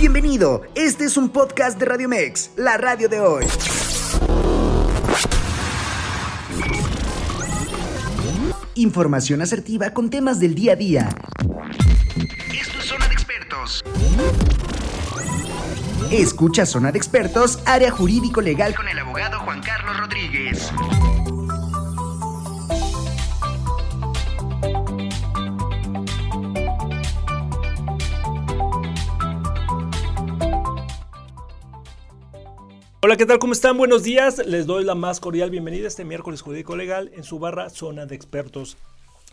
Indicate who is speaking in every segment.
Speaker 1: Bienvenido, este es un podcast de Radio Mex, la radio de hoy. Información asertiva con temas del día a día. Esto es Zona de Expertos. Escucha Zona de Expertos, área jurídico legal con el abogado Juan Carlos Rodríguez.
Speaker 2: Hola, ¿qué tal? ¿Cómo están? Buenos días. Les doy la más cordial bienvenida este miércoles jurídico legal en su barra Zona de Expertos.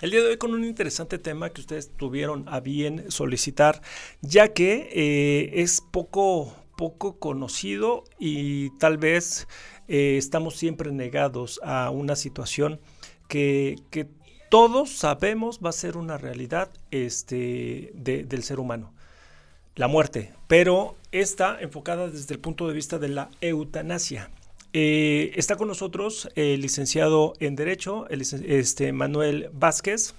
Speaker 2: El día de hoy con un interesante tema que ustedes tuvieron a bien solicitar, ya que eh, es poco, poco conocido y tal vez eh, estamos siempre negados a una situación que, que, todos sabemos va a ser una realidad este, de, del ser humano la muerte, pero está enfocada desde el punto de vista de la eutanasia. Eh, está con nosotros el licenciado en Derecho, el, este, Manuel Vázquez,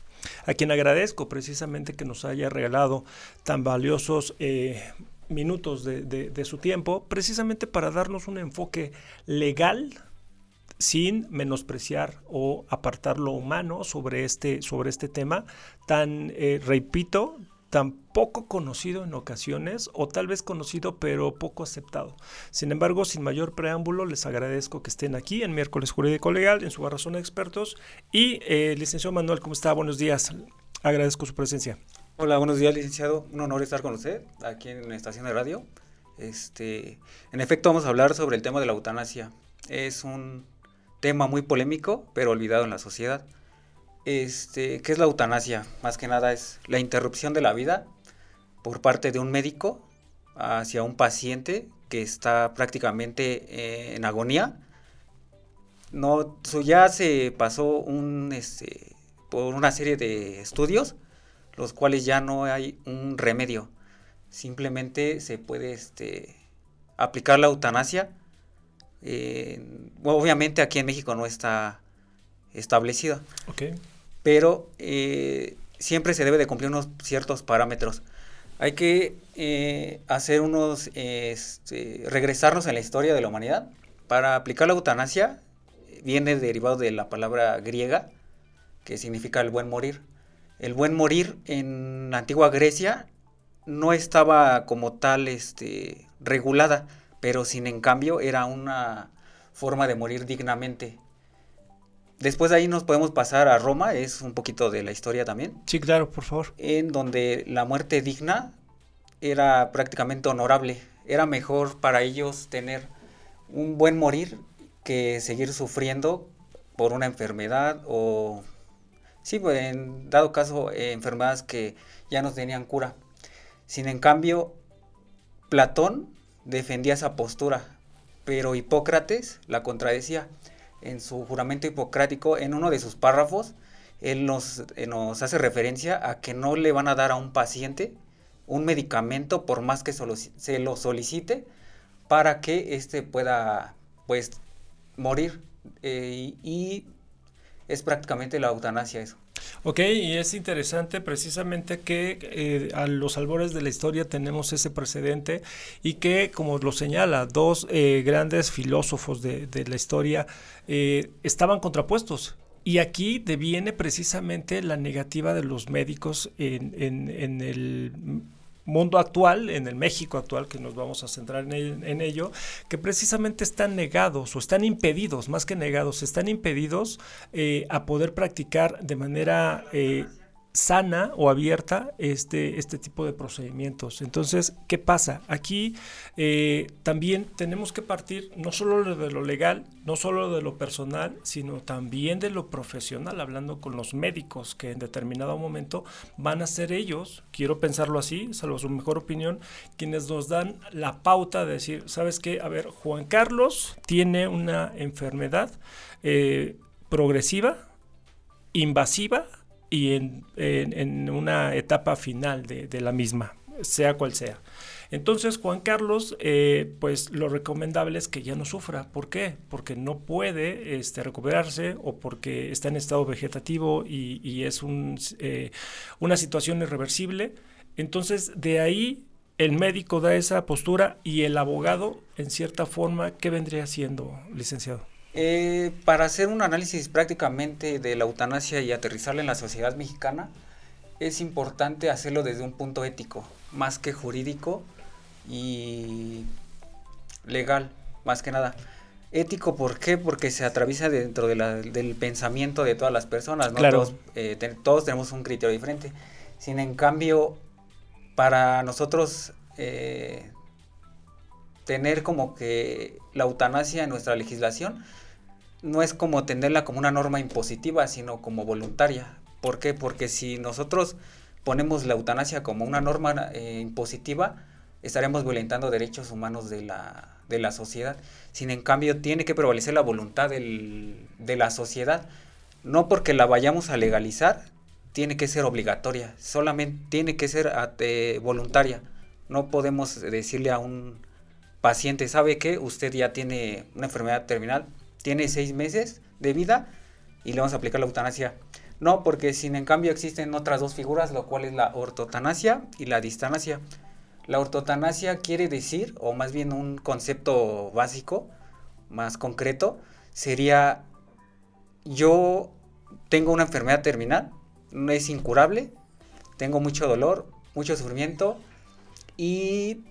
Speaker 2: a quien agradezco precisamente que nos haya regalado tan valiosos eh, minutos de, de, su tiempo, precisamente para darnos un enfoque legal sin menospreciar o apartar lo humano sobre este, sobre este tema tan, eh, repito, tan poco conocido en ocasiones o tal vez conocido pero poco aceptado. Sin embargo, sin mayor preámbulo, les agradezco que estén aquí en miércoles jurídico legal en su barra de expertos y eh, licenciado Manuel, ¿cómo está? Buenos días. Agradezco su presencia.
Speaker 3: Hola, buenos días, licenciado. Un honor estar con usted aquí en la estación de radio. Este, en efecto, vamos a hablar sobre el tema de la eutanasia. Es un tema muy polémico, pero olvidado en la sociedad. Este, ¿Qué es la eutanasia? Más que nada es la interrupción de la vida por parte de un médico hacia un paciente que está prácticamente eh, en agonía. No, ya se pasó un, este, por una serie de estudios, los cuales ya no hay un remedio. Simplemente se puede este, aplicar la eutanasia. obviamente aquí en México no está establecida.
Speaker 2: Okay
Speaker 3: pero eh, siempre se debe de cumplir unos ciertos parámetros. Hay que eh, hacer unos, este, regresarnos en la historia de la humanidad. Para aplicar la eutanasia viene derivado de la palabra griega que significa el buen morir. El buen morir en la antigua Grecia no estaba como tal este, regulada, pero sin en cambio era una forma de morir dignamente. Después de ahí nos podemos pasar a Roma, es un poquito de la historia también.
Speaker 2: Sí, claro, por favor.
Speaker 3: En donde la muerte digna era prácticamente honorable. Era mejor para ellos tener un buen morir que seguir sufriendo por una enfermedad o, sí, pues, en dado caso, eh, enfermedades que ya no tenían cura. Sin en cambio, Platón defendía esa postura, pero Hipócrates la contradecía en su juramento hipocrático, en uno de sus párrafos, él nos, eh, nos hace referencia a que no le van a dar a un paciente un medicamento por más que se lo solicite para que éste pueda pues morir eh, y es prácticamente la eutanasia eso.
Speaker 2: Ok, y es interesante precisamente que eh, a los albores de la historia tenemos ese precedente y que, como lo señala, dos eh, grandes filósofos de, de la historia eh, estaban contrapuestos. Y aquí deviene precisamente la negativa de los médicos en, en, en el mundo actual, en el México actual, que nos vamos a centrar en, ello, que precisamente están negados o están impedidos, más que negados, están impedidos eh, a poder practicar de manera eh, sana o abierta este, este tipo de procedimientos. Entonces, ¿qué pasa? Aquí eh, también tenemos que partir no solo de lo legal, no solo de lo personal, sino también de lo profesional, hablando con los médicos que en determinado momento van a ser ellos, quiero pensarlo así, salvo su mejor opinión, quienes nos dan la pauta de decir, ¿sabes qué? A ver, Juan Carlos tiene una enfermedad eh, progresiva, invasiva, y en, una etapa final de, la misma, sea cual sea. Entonces Juan Carlos, eh, pues lo recomendable es que ya no sufra. ¿Por qué? Porque no puede este, recuperarse o porque está en estado vegetativo y, es eh, una situación irreversible. Entonces de ahí el médico da esa postura y el abogado, en cierta forma, ¿qué vendría siendo, licenciado?
Speaker 3: Eh, para hacer un análisis prácticamente de la eutanasia y aterrizarla en la sociedad mexicana, es importante hacerlo desde un punto ético, más que jurídico y legal, más que nada. Ético, ¿por qué? Porque se atraviesa dentro del pensamiento de todas las personas, ¿no? Todos, eh, todos, tenemos un criterio diferente. Sin en cambio, para nosotros eh, tener como que la eutanasia en nuestra legislación no es como tenerla como una norma impositiva, sino como voluntaria. ¿Por qué? Porque si nosotros ponemos la eutanasia como una norma eh, impositiva, estaremos violentando derechos humanos de la, de la sociedad. Sin en cambio, tiene que prevalecer la voluntad del, de la sociedad. No porque la vayamos a legalizar, tiene que ser obligatoria, solamente tiene que ser eh, voluntaria. No podemos decirle a un paciente, ¿sabe que Usted ya tiene una enfermedad terminal, tiene seis meses de vida y le vamos a aplicar la eutanasia. No, porque sin en cambio existen otras dos figuras, lo cual es la ortotanasia y la distanasia. La ortotanasia quiere decir, o más bien un concepto básico, más concreto, sería yo tengo una enfermedad terminal, no es incurable, tengo mucho dolor, mucho sufrimiento y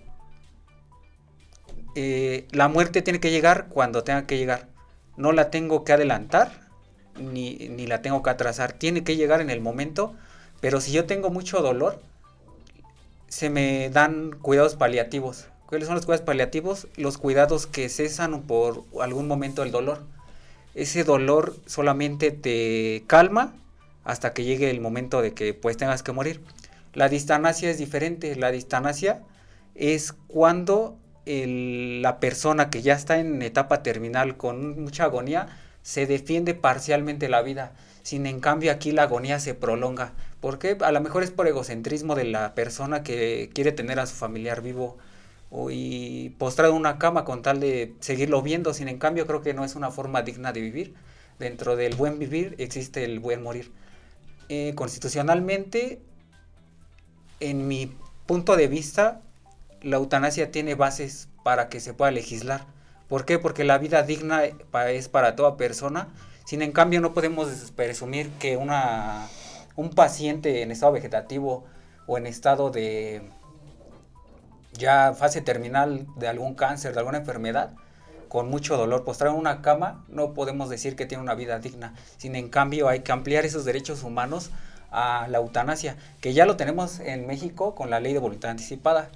Speaker 3: eh, la muerte tiene que llegar cuando tenga que llegar no la tengo que adelantar ni, la tengo que atrasar. Tiene que llegar en el momento, pero si yo tengo mucho dolor, se me dan cuidados paliativos. ¿Cuáles son los cuidados paliativos? Los cuidados que cesan por algún momento el dolor. Ese dolor solamente te calma hasta que llegue el momento de que pues tengas que morir. La distanasia es diferente. La distanasia es cuando la persona que ya está en etapa terminal con mucha agonía se defiende parcialmente la vida. Sin en cambio aquí la agonía se prolonga. ¿Por qué? A lo mejor es por egocentrismo de la persona que quiere tener a su familiar vivo y postrado en una cama con tal de seguirlo viendo. Sin en cambio creo que no es una forma digna de vivir. Dentro del buen vivir existe el buen morir. Eh, constitucionalmente, en mi punto de vista, la eutanasia tiene bases para que se pueda legislar. ¿Por qué? Porque la vida digna es para toda persona. Sin en cambio, no podemos presumir que una, un paciente en estado vegetativo o en estado de ya fase terminal de algún cáncer, de alguna enfermedad, con mucho dolor, postrado en una cama, no podemos decir que tiene una vida digna. Sin en cambio, hay que ampliar esos derechos humanos a la eutanasia, que ya lo tenemos en México con la ley de voluntad anticipada.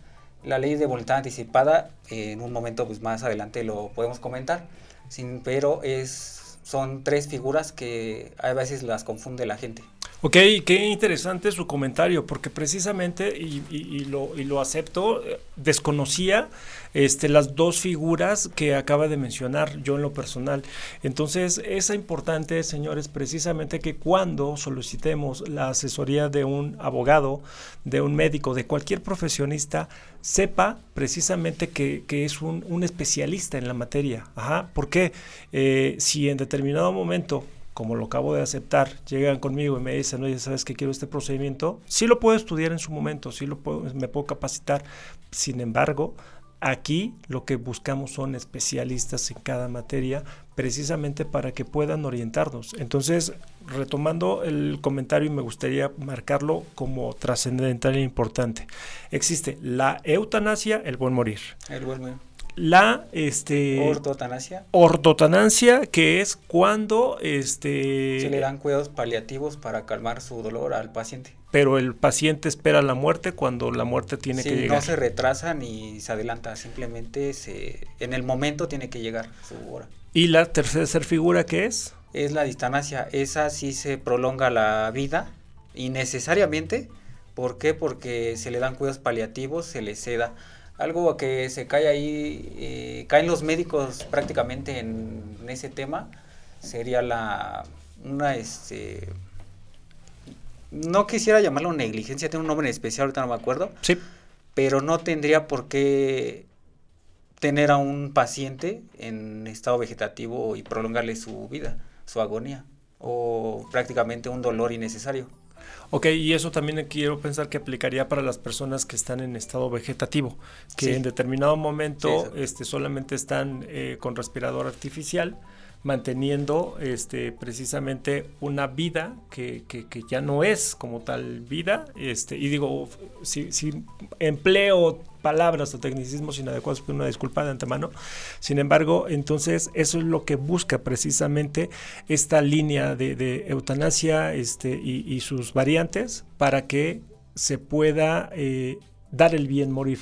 Speaker 3: La ley de voluntad anticipada, en un momento pues, más adelante lo podemos comentar, sin, pero es, son tres figuras que a veces las confunde la gente.
Speaker 2: Ok, qué interesante su comentario, porque precisamente, y, lo, y lo acepto, eh, desconocía este, las dos figuras que acaba de mencionar yo en lo personal. Entonces, es importante, señores, precisamente que cuando solicitemos la asesoría de un abogado, de un médico, de cualquier profesionista, sepa precisamente que, es un, un, especialista en la materia. Ajá, ¿Por qué? Eh, si en determinado momento como lo acabo de aceptar, llegan conmigo y me dicen, oye, ¿sabes que quiero este procedimiento? Sí lo puedo estudiar en su momento, sí lo puedo, me puedo capacitar. Sin embargo, aquí lo que buscamos son especialistas en cada materia, precisamente para que puedan orientarnos. Entonces, retomando el comentario, me gustaría marcarlo como trascendental e importante. Existe la eutanasia, el buen morir.
Speaker 3: El buen morir
Speaker 2: la este
Speaker 3: ortotanasia.
Speaker 2: ortotanancia que es cuando este
Speaker 3: se le dan cuidados paliativos para calmar su dolor al paciente.
Speaker 2: pero el paciente espera la muerte cuando la muerte tiene que llegar.
Speaker 3: no se retrasa ni se adelanta simplemente se en el momento tiene que llegar su hora.
Speaker 2: Y la tercera figura que es
Speaker 3: es la distanasia esa sí se prolonga la vida innecesariamente. ¿por qué? porque se le dan cuidados paliativos se le seda algo que se cae ahí, eh, caen los médicos prácticamente en, ese tema, sería la, una, este, no quisiera llamarlo negligencia, tiene un nombre especial, ahorita no me acuerdo.
Speaker 2: Sí.
Speaker 3: Pero no tendría por qué tener a un paciente en estado vegetativo y prolongarle su vida, su agonía, o prácticamente un dolor innecesario.
Speaker 2: Ok, y eso también quiero pensar que aplicaría para las personas que están en estado vegetativo, que en determinado momento este, solamente están eh, con respirador artificial, manteniendo este, precisamente una vida que, que, ya no es como tal vida. Este, y digo, si, si empleo palabras o tecnicismos inadecuados, una disculpa de antemano. Sin embargo, entonces eso es lo que busca precisamente esta línea de, eutanasia este, y, sus variantes para que se pueda eh, dar el bien morir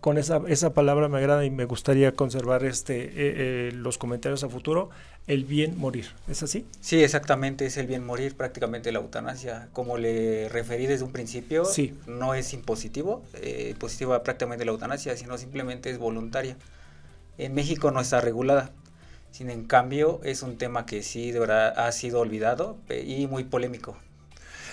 Speaker 2: con esa, esa palabra me agrada y me gustaría conservar este eh, eh, los comentarios a futuro, el bien morir. ¿Es así?
Speaker 3: Sí, exactamente, es el bien morir, prácticamente la eutanasia. Como le referí desde un principio, sí. no es impositivo, eh, positiva prácticamente la eutanasia, sino simplemente es voluntaria. En México no está regulada. Sin en cambio, es un tema que sí de verdad ha sido olvidado y muy polémico.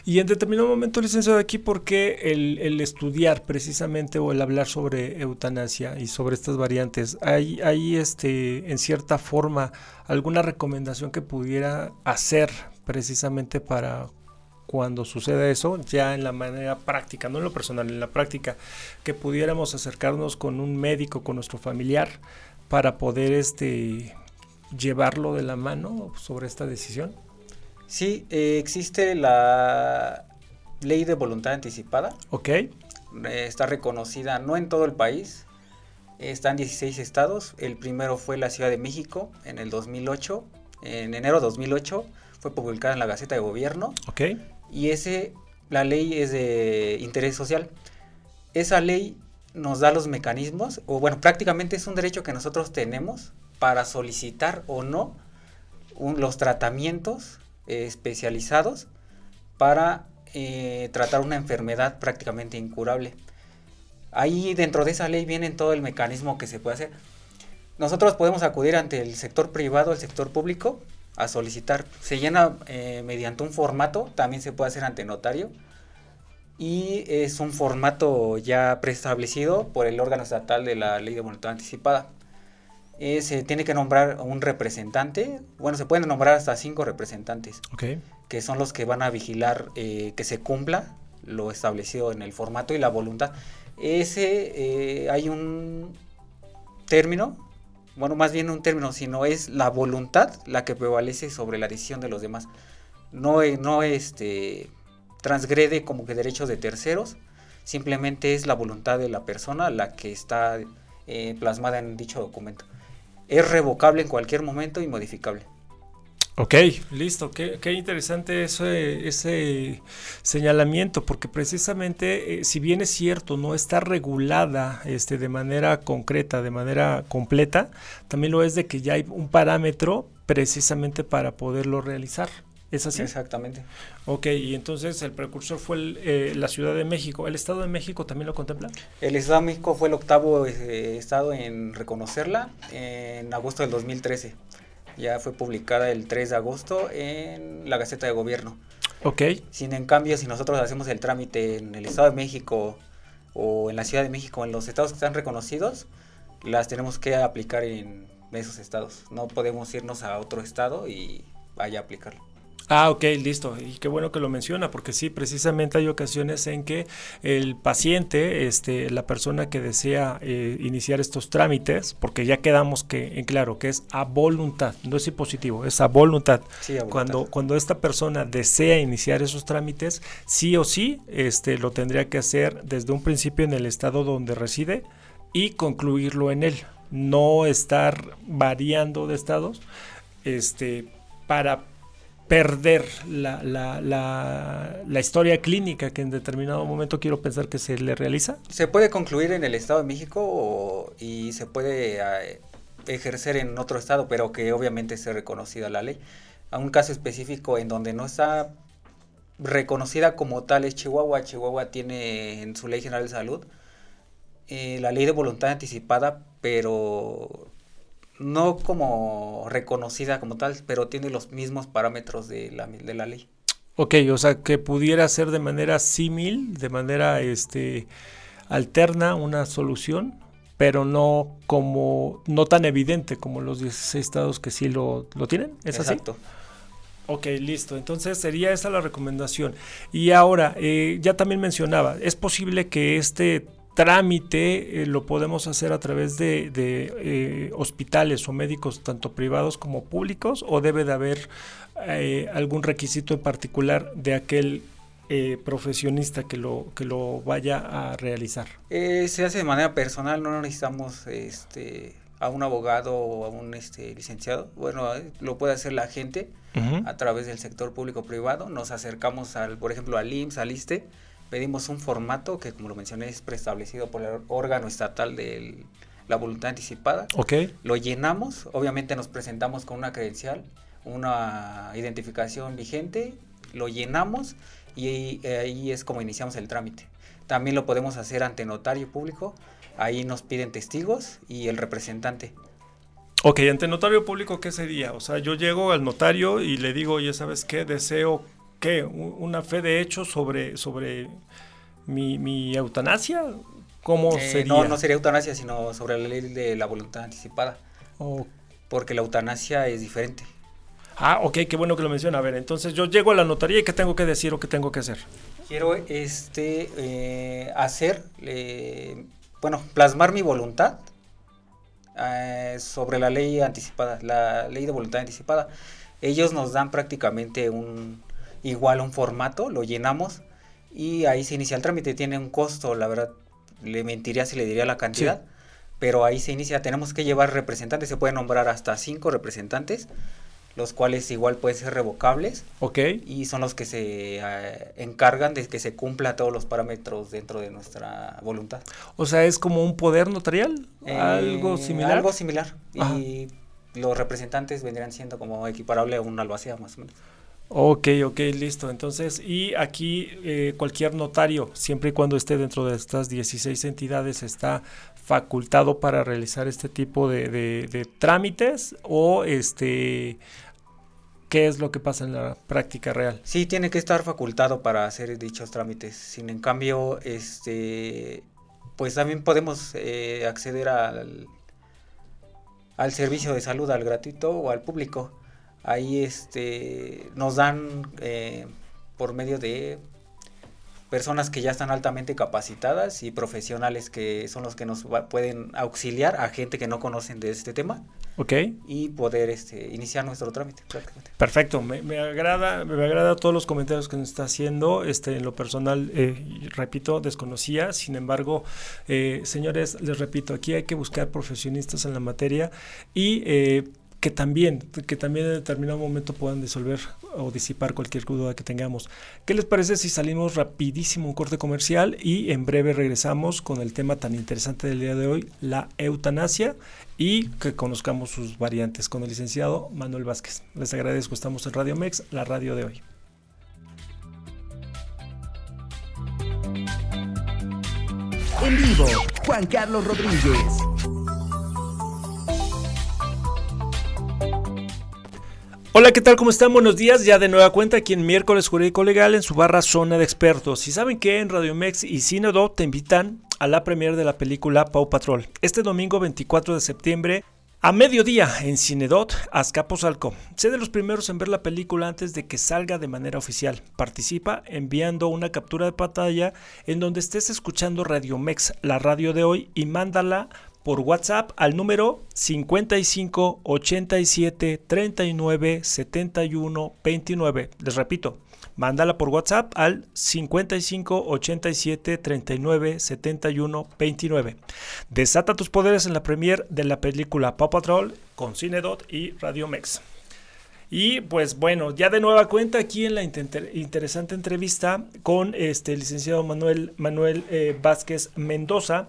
Speaker 2: Y en determinado momento, licenciado, aquí, ¿por qué el, estudiar precisamente o el hablar sobre eutanasia y sobre estas variantes? ¿Hay, hay este, en cierta forma alguna recomendación que pudiera hacer precisamente para cuando suceda eso, ya en la manera práctica, no en lo personal, en la práctica, que pudiéramos acercarnos con un médico, con nuestro familiar, para poder este, llevarlo de la mano sobre esta decisión?
Speaker 3: Sí, eh, existe la ley de voluntad anticipada.
Speaker 2: Ok.
Speaker 3: Eh, está reconocida no en todo el país, está en 16 estados. El primero fue la Ciudad de México en el 2008. En enero de 2008 fue publicada en la Gaceta de Gobierno.
Speaker 2: Ok.
Speaker 3: Y ese, la ley es de interés social. Esa ley nos da los mecanismos, o bueno, prácticamente es un derecho que nosotros tenemos para solicitar o no los tratamientos especializados para eh, tratar una enfermedad prácticamente incurable. Ahí dentro de esa ley viene todo el mecanismo que se puede hacer. Nosotros podemos acudir ante el sector privado, el sector público, a solicitar. Se llena eh, mediante un formato, también se puede hacer ante notario. Y es un formato ya preestablecido por el órgano estatal de la ley de voluntad anticipada se tiene que nombrar un representante. Bueno, se pueden nombrar hasta cinco representantes. Que son los que van a vigilar eh, que se cumpla lo establecido en el formato y la voluntad. Ese eh, hay un término, bueno, más bien un término, sino es la voluntad la que prevalece sobre la decisión de los demás. No, eh, no este, transgrede como que derechos de terceros, simplemente es la voluntad de la persona la que está plasmada en dicho documento es revocable en cualquier momento y modificable.
Speaker 2: Ok, listo. Qué, qué interesante ese, ese, señalamiento, porque precisamente, eh, si bien es cierto, no está regulada este, de manera concreta, de manera completa, también lo es de que ya hay un parámetro precisamente para poderlo realizar. ¿Es así?
Speaker 3: Exactamente.
Speaker 2: Ok, y entonces el precursor fue eh, la Ciudad de México. ¿El Estado de México también lo contempla?
Speaker 3: El Estado de México fue el octavo eh, estado en reconocerla en agosto del 2013. Ya fue publicada el 3 de agosto en la Gaceta de Gobierno.
Speaker 2: Ok.
Speaker 3: Sin en cambio, si nosotros hacemos el trámite en el Estado de México o en la Ciudad de México, en los estados que están reconocidos, las tenemos que aplicar en esos estados. No podemos irnos a otro estado y vaya a aplicarlo.
Speaker 2: Ah, ok, listo. Y qué bueno que lo menciona, porque sí, precisamente hay ocasiones en que el paciente, este, la persona que desea eh, iniciar estos trámites, porque ya quedamos que en claro que es a voluntad, no es positivo, es a voluntad.
Speaker 3: Sí, a
Speaker 2: Cuando, cuando esta persona desea iniciar esos trámites, sí o sí, este, lo tendría que hacer desde un principio en el estado donde reside y concluirlo en él. No estar variando de estados, este, para perder la, la, la, historia clínica que en determinado momento quiero pensar que se le realiza?
Speaker 3: Se puede concluir en el Estado de México y se puede eh, ejercer en otro estado, pero que obviamente esté reconocida la ley. A un caso específico en donde no está reconocida como tal es Chihuahua. Chihuahua tiene en su ley general de salud eh, la ley de voluntad anticipada, pero no como reconocida como tal, pero tiene los mismos parámetros de la, de la ley.
Speaker 2: Ok, o sea, que pudiera ser de manera símil, de manera este, alterna una solución, pero no como no tan evidente como los 16 estados que sí lo, lo tienen, ¿es
Speaker 3: Exacto.
Speaker 2: así? Ok, listo. Entonces sería esa la recomendación. Y ahora, eh, ya también mencionaba, es posible que este trámite eh, lo podemos hacer a través de, de eh, hospitales o médicos, tanto privados como públicos, o debe de haber eh, algún requisito en particular de aquel eh, profesionista que lo, que lo vaya a realizar.
Speaker 3: Eh, se hace de manera personal, no necesitamos este, a un abogado o a un este, licenciado. Bueno, lo puede hacer la gente a través del sector público-privado. Nos acercamos, al, por ejemplo, al IMSS, al ISTE, pedimos un formato que, como lo mencioné, es preestablecido por el órgano estatal de la voluntad anticipada.
Speaker 2: Ok,
Speaker 3: Lo llenamos, obviamente nos presentamos con una credencial, una identificación vigente, lo llenamos y ahí, eh, ahí es como iniciamos el trámite. También lo podemos hacer ante notario público, ahí nos piden testigos y el representante.
Speaker 2: ok, ante notario público, ¿qué sería? O sea, yo llego al notario y le digo, oye, ¿sabes qué? Deseo, ¿qué? ¿Una fe de hecho sobre, sobre mi, mi eutanasia? ¿Cómo
Speaker 3: Eh,
Speaker 2: sería?
Speaker 3: no, no sería eutanasia, sino sobre la ley de la voluntad anticipada, porque la eutanasia es diferente.
Speaker 2: Ah, ok, qué bueno que lo menciona. A ver, entonces yo llego a la notaría y ¿qué tengo que decir o qué tengo que hacer?
Speaker 3: Quiero este eh, hacer, eh, bueno, plasmar mi voluntad eh, sobre la ley anticipada, la ley de voluntad anticipada. Ellos nos dan prácticamente un igual un formato, lo llenamos y ahí se inicia el trámite. Tiene un costo, la verdad, le mentiría si le diría la cantidad, pero ahí se inicia. Tenemos que llevar representantes, se pueden nombrar hasta cinco representantes, los cuales igual pueden ser revocables
Speaker 2: Ok,
Speaker 3: y son los que se eh, encargan de que se cumpla todos los parámetros dentro de nuestra voluntad.
Speaker 2: o sea, es como un poder notarial,
Speaker 3: Eh,
Speaker 2: algo similar.
Speaker 3: Algo similar.
Speaker 2: Ajá.
Speaker 3: Y los representantes vendrían siendo como equiparable a un albacea más o menos.
Speaker 2: Ok, ok, listo. Entonces, y aquí eh, cualquier notario, siempre y cuando esté dentro de estas 16 entidades, está facultado para realizar este tipo de, de- trámites o este, ¿qué es lo que pasa en la práctica real?
Speaker 3: Sí, tiene que estar facultado para hacer dichos trámites. Sin en cambio, este, pues también podemos eh, acceder al, al servicio de salud, al gratuito o al público. Ahí este, nos dan eh, por medio de personas que ya están altamente capacitadas y profesionales que son los que nos va- pueden auxiliar a gente que no conocen de este tema
Speaker 2: Ok,
Speaker 3: y poder este, iniciar nuestro trámite prácticamente.
Speaker 2: perfecto. Me, me agrada, me agrada todos los comentarios que nos está haciendo. Este, en lo personal, eh, repito, desconocía. Sin embargo, eh, señores, les repito, aquí hay que buscar profesionistas en la materia y eh, que también, que también en determinado momento puedan disolver o disipar cualquier duda que tengamos. ¿Qué les parece si salimos rapidísimo un corte comercial y en breve regresamos con el tema tan interesante del día de hoy, la eutanasia, y que conozcamos sus variantes con el licenciado Manuel Vázquez. Les agradezco, estamos en Radio Mex, la radio de hoy.
Speaker 1: En vivo, Juan Carlos Rodríguez.
Speaker 2: Hola, ¿qué tal? ¿Cómo están? Buenos días. Ya de nueva cuenta aquí en Miércoles Jurídico Legal en su barra Zona de Expertos. Y saben que en Radio Mex y Cinedo te invitan a la premiere de la película Pau Patrol. Este domingo 24 de septiembre a mediodía en Cinedot, Azcapotzalco. Sé de los primeros en ver la película antes de que salga de manera oficial. Participa enviando una captura de pantalla en donde estés escuchando Radio Mex, la radio de hoy, y mándala por WhatsApp al número 55 87 39 71 29. Les repito, mándala por WhatsApp al 55 87 39 71 29. Desata tus poderes en la premier de la película Paw Patrol con Cinedot y Radio Mex. Y pues bueno, ya de nueva cuenta aquí en la inter- interesante entrevista con este licenciado Manuel, Manuel eh, Vázquez Mendoza.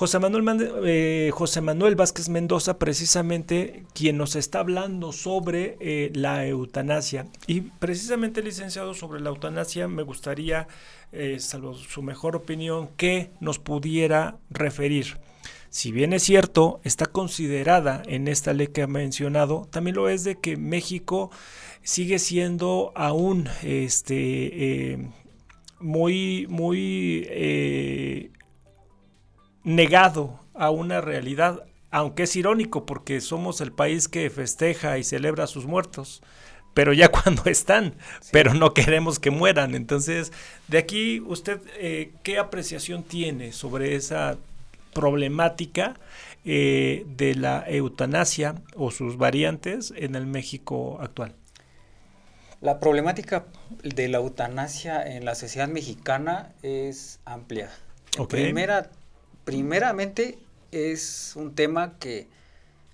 Speaker 2: José Manuel, Mande- eh, José Manuel Vázquez Mendoza, precisamente quien nos está hablando sobre eh, la eutanasia. Y precisamente, licenciado, sobre la eutanasia, me gustaría, eh, salvo su mejor opinión, que nos pudiera referir. Si bien es cierto, está considerada en esta ley que ha mencionado, también lo es de que México sigue siendo aún este, eh, muy, muy negado a una realidad, aunque es irónico porque somos el país que festeja y celebra a sus muertos. pero ya cuando están, pero no queremos que mueran. Entonces, de aquí, ¿usted eh, qué apreciación tiene sobre esa problemática eh, de la eutanasia o sus variantes en el México actual?
Speaker 3: La problemática de la eutanasia en la sociedad mexicana es amplia. Primera, primeramente es un tema que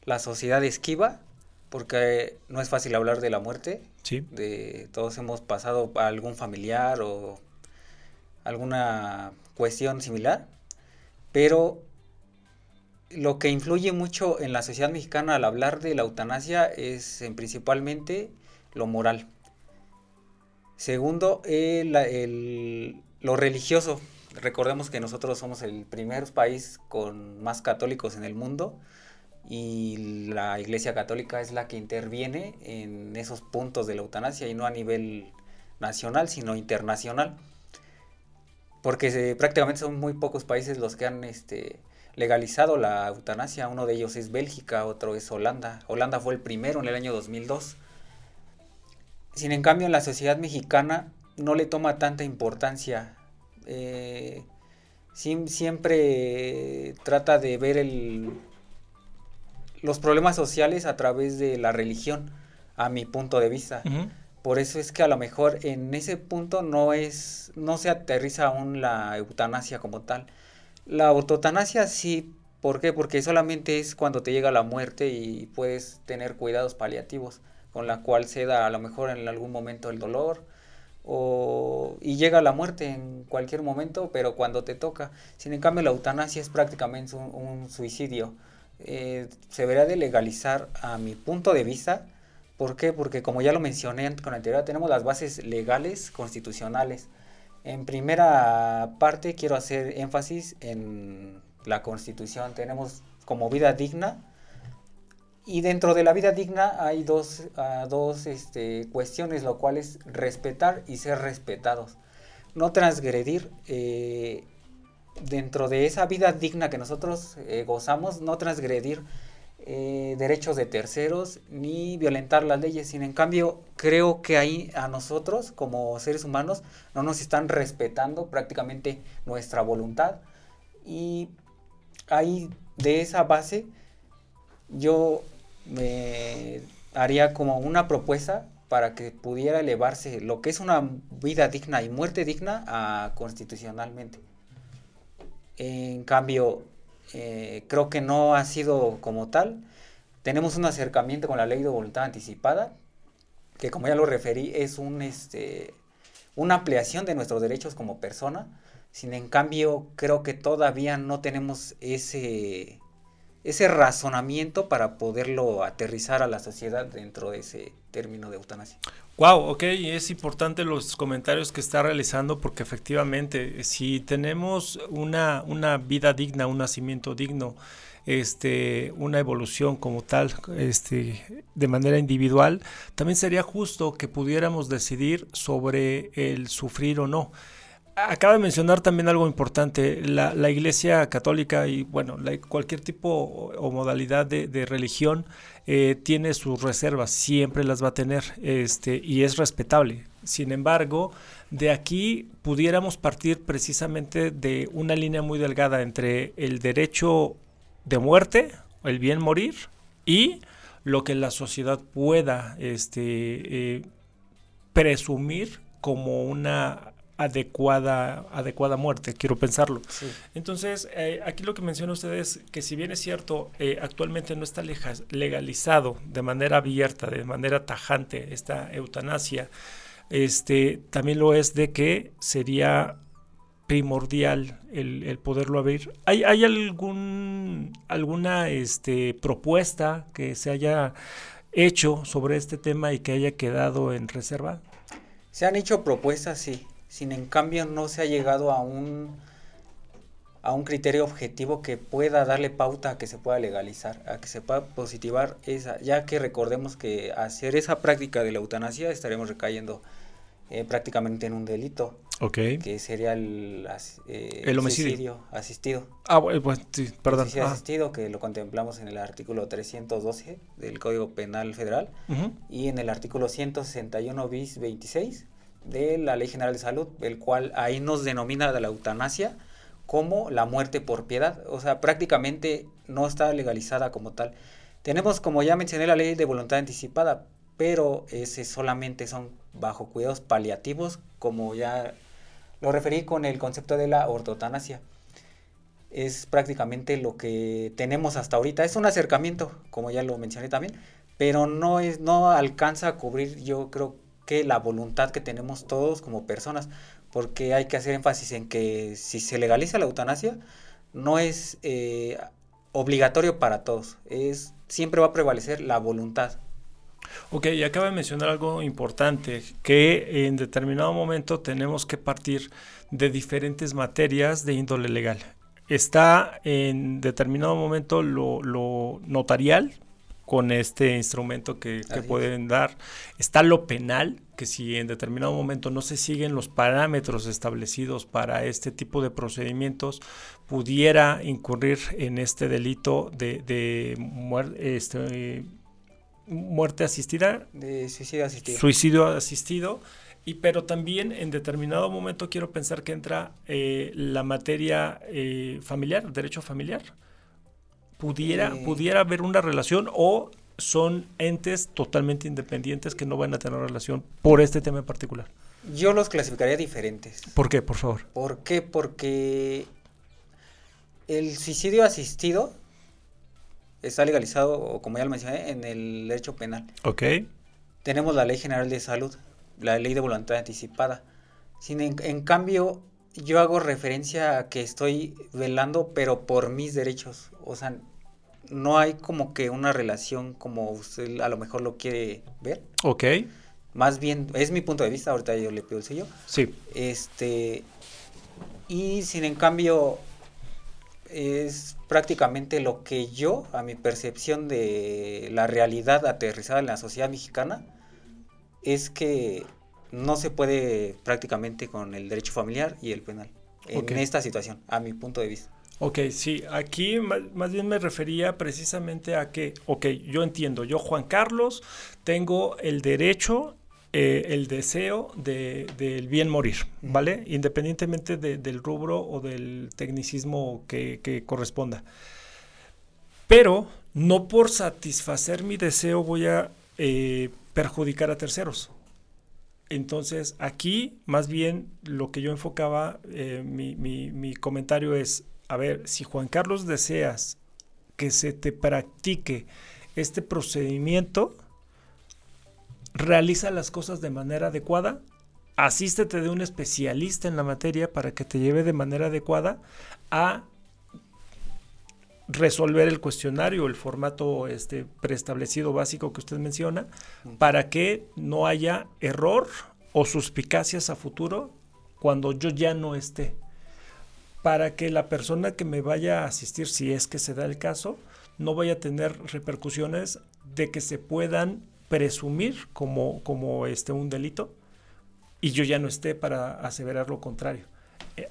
Speaker 3: la sociedad esquiva porque no es fácil hablar de la muerte.
Speaker 2: Sí.
Speaker 3: De, todos hemos pasado a algún familiar o alguna cuestión similar, pero lo que influye mucho en la sociedad mexicana al hablar de la eutanasia es en principalmente lo moral. Segundo, lo religioso. Recordemos que nosotros somos el primer país con más católicos en el mundo y la Iglesia Católica es la que interviene en esos puntos de la eutanasia y no a nivel nacional, sino internacional. Porque prácticamente son muy pocos países los que han este, legalizado la eutanasia. Uno de ellos es Bélgica, otro es Holanda. Holanda fue el primero en el año 2002. Sin en cambio, en la sociedad mexicana no le toma tanta importancia. Eh, siempre trata de ver el, los problemas sociales a través de la religión, a mi punto de vista. Por eso es que a lo mejor en ese punto no es, no se aterriza aún la eutanasia como tal. La eutanasia sí, ¿por qué? Porque solamente es cuando te llega la muerte y puedes tener cuidados paliativos con la cual se da a lo mejor en algún momento el dolor o, y llega la muerte en cualquier momento, pero cuando te toca. Sin en cambio la eutanasia es prácticamente un, suicidio. Eh, se debería de legalizar a mi punto de vista. ¿Por qué? Porque como ya lo mencioné con anterioridad, tenemos las bases legales constitucionales. En primera parte quiero hacer énfasis en la constitución. Tenemos como vida digna, y dentro de la vida digna hay dos, dos este, cuestiones, lo cual es respetar y ser respetados. No transgredir eh, dentro de esa vida digna que nosotros eh, gozamos, no transgredir eh, derechos de terceros ni violentar las leyes. Sin en cambio, creo que ahí a nosotros como seres humanos no nos están respetando prácticamente nuestra voluntad. Y ahí de esa base yo me haría como una propuesta para que pudiera elevarse lo que es una vida digna y muerte digna constitucionalmente. En cambio, eh, creo que no ha sido como tal. Tenemos un acercamiento con la ley de voluntad anticipada, que como ya lo referí, es un, este, una ampliación de nuestros derechos como persona. Sin en cambio, creo que todavía no tenemos ese ese razonamiento para poderlo aterrizar a la sociedad dentro de ese término de eutanasia.
Speaker 2: Wow, ok, es importante los comentarios que está realizando porque efectivamente si tenemos una, una vida digna, un nacimiento digno, este, una evolución como tal, este, de manera individual, también sería justo que pudiéramos decidir sobre el sufrir o no acaba de mencionar también algo importante, la, la Iglesia Católica y bueno, cualquier tipo o, modalidad de, religión eh, tiene sus reservas, siempre las va a tener este, y es respetable. Sin embargo, de aquí pudiéramos partir precisamente de una línea muy delgada entre el derecho de muerte, el bien morir, y lo que la sociedad pueda este, eh, presumir como una adecuada, adecuada muerte, quiero pensarlo. Entonces, eh, aquí lo que menciona usted es que si bien es cierto, eh, actualmente no está legalizado de manera abierta, de manera tajante esta eutanasia, este, también lo es de que sería primordial el, poderlo abrir. ¿Hay, hay algún, alguna este, propuesta que se haya hecho sobre este tema y que haya quedado en reserva?
Speaker 3: Se han hecho propuestas, sí. Sin en cambio no se ha llegado a un a un criterio objetivo que pueda darle pauta a que se pueda legalizar, a que se pueda positivar esa, ya que recordemos que hacer esa práctica de la eutanasia estaremos recayendo eh, prácticamente en un delito. Que sería el,
Speaker 2: eh, el homicidio
Speaker 3: asistido.
Speaker 2: Ah, bueno, pues sí, perdón.
Speaker 3: El ah. asistido que lo contemplamos en el artículo 312 del Código Penal Federal y en el artículo 161 bis 26 de la Ley General de Salud, el cual ahí nos denomina la eutanasia como la muerte por piedad. O sea, prácticamente no está legalizada como tal. Tenemos, como ya mencioné, la ley de voluntad anticipada, pero ese solamente son bajo cuidados paliativos, como ya lo referí con el concepto de la ortotanasia. Es prácticamente lo que tenemos hasta ahorita. Es un acercamiento, como ya lo mencioné también, pero no, es, no alcanza a cubrir, yo creo que la voluntad que tenemos todos como personas, porque hay que hacer énfasis en que si se legaliza la eutanasia, no es eh, obligatorio para todos, es siempre va a prevalecer la voluntad
Speaker 2: Ok, y acaba de mencionar algo importante, que en determinado momento tenemos que partir de diferentes materias de índole legal. Está en determinado momento lo, notarial, con este instrumento que, pueden dar. Está lo penal, que si en determinado momento no se siguen los parámetros establecidos para este tipo de procedimientos, pudiera incurrir en este delito de. Este, muerte asistida.
Speaker 3: De suicidio asistido.
Speaker 2: Suicidio asistido. Y pero también en determinado momento quiero pensar que entra eh, la materia eh, familiar, derecho familiar. Pudiera, eh. pudiera haber una relación o son entes totalmente independientes que no van a tener relación por este tema en particular.
Speaker 3: Yo los clasificaría diferentes.
Speaker 2: ¿Por qué, por favor?
Speaker 3: ¿Por qué? Porque el suicidio asistido está legalizado, como ya lo mencioné, en el derecho penal.
Speaker 2: Ok.
Speaker 3: Tenemos la Ley General de Salud, la Ley de Voluntad Anticipada. Sin, en, cambio, yo hago referencia a que estoy velando, pero por mis derechos. O sea, no hay como que una relación como usted a lo mejor lo quiere ver.
Speaker 2: Ok.
Speaker 3: Más bien, es mi punto de vista, ahorita yo le pido el sello.
Speaker 2: Sí.
Speaker 3: Este, y sin en cambio, es prácticamente lo que yo, a mi percepción de la realidad aterrizada en la sociedad mexicana, es que no se puede prácticamente con el derecho familiar y el penal en esta situación, a mi punto de vista.
Speaker 2: Ok, sí, aquí más, bien me refería precisamente a que, ok, yo entiendo, yo Juan Carlos tengo el derecho eh, el deseo del bien morir, ¿vale? Independientemente del rubro o del tecnicismo que, corresponda. Pero no por satisfacer mi deseo voy a eh, perjudicar a terceros. Entonces, aquí más bien lo que yo enfocaba, eh, mi, mi comentario es, a ver, si Juan Carlos deseas que se te practique este procedimiento, realiza las cosas de manera adecuada, asístete de un especialista en la materia para que te lleve de manera adecuada a resolver el cuestionario, el formato este, preestablecido básico que usted menciona, para que no haya error o suspicacias a futuro cuando yo ya no esté. Para que la persona que me vaya a asistir, si es que se da el caso, no vaya a tener repercusiones de que se puedan presumir como, como este, un delito y yo ya no esté para aseverar lo contrario.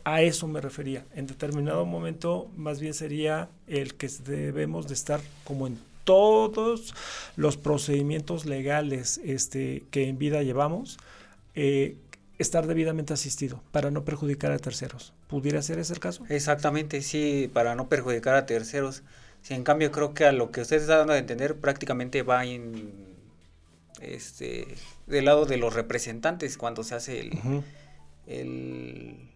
Speaker 2: A eso me refería. En determinado momento, más bien sería el que debemos de estar como en todos los procedimientos legales este, que en vida llevamos, eh, estar debidamente asistido para no perjudicar a terceros. ¿Pudiera ser ese el caso?
Speaker 3: Exactamente, sí, para no perjudicar a terceros. Si en cambio creo que a lo que usted está dando a entender prácticamente va en este, del lado de los representantes cuando se hace el,